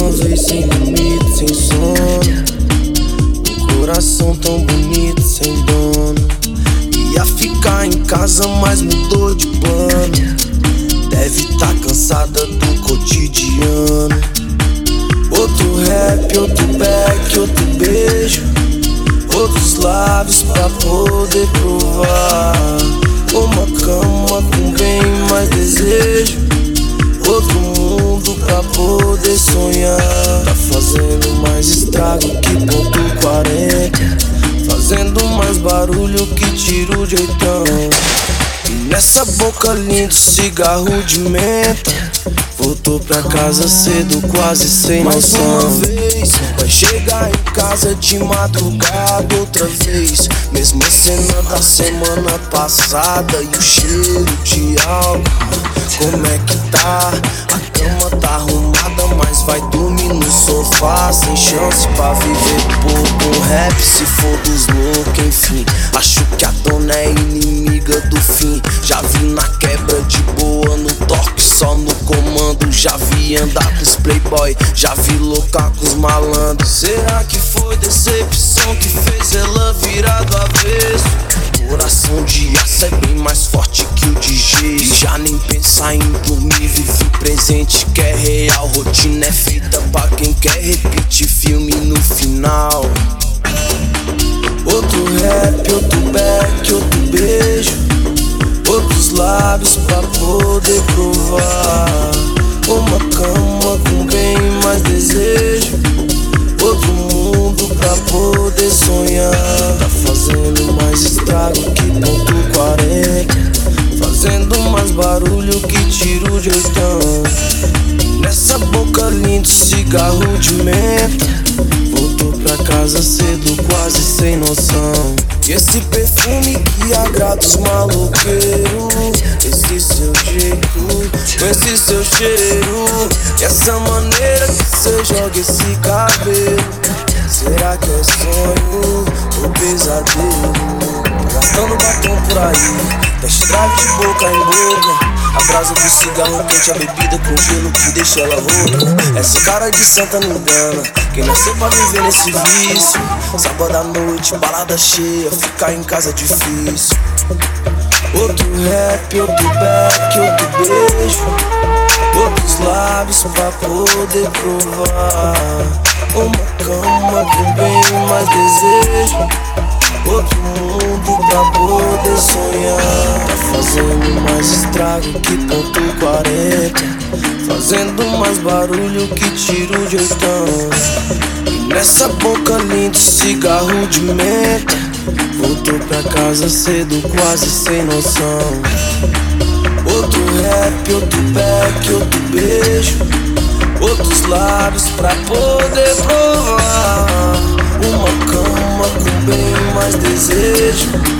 sonhos e sem limite, sem sono. Um coração tão bonito, sem dono. Ia ficar em casa, mas mudou de plano. Deve tá cansada do cotidiano. Outro rap, outro back, outro beijo. Outros lábios pra poder provar barulho que tiro de oitão. E nessa boca linda, cigarro de menta. Voltou pra casa cedo, quase sem Mais noção. uma vez, Vai chegar em casa de madrugada outra vez. Mesma cena da semana passada e o cheiro de álcool. Como é que tá? A cama tá arrumada, Sem chance pra viver pouco. Um rap se for dos loucos, enfim. Acho que a dona é inimiga do fim. Já vi na quebra de boa, no toque, só no comando. Já vi andar com os playboy, já vi loucar com os malandros. Será que foi decepção que fez ela virar do avesso? Coração de aço é bem mais forte que o de gesso. Já nem pensar em dormir, vive presente que é real. Rotina é Nessa boca linda, cigarro de menta. Voltou pra casa cedo, quase sem noção. E esse perfume que agrada os maloqueiros. Esse seu jeito, esse seu cheiro. E essa maneira que você joga esse cabelo. Será que é sonho ou pesadelo? Gastando batom por aí, da estrada de boca em boca. A brasa do cigarro quente, a bebida com gelo que deixa ela rouca. Essa cara de santa não engana. Quem nasceu pra viver nesse vício? Sábado à noite, balada cheia, ficar em casa é difícil. Outro rap, outro back, outro beijo. Outros lábios pra poder provar. Uma cama com bem mais desejo. Outro mundo pra poder sonhar. Tá fazendo mais estrago que ponto 40. Fazendo mais barulho que tiro de oitão. E nessa boca linda, cigarro de menta. Voltou pra casa cedo, quase sem noção. Outro rap, outro back, outro beijo. Outros lábios pra poder provar. Uma cama mais desejo.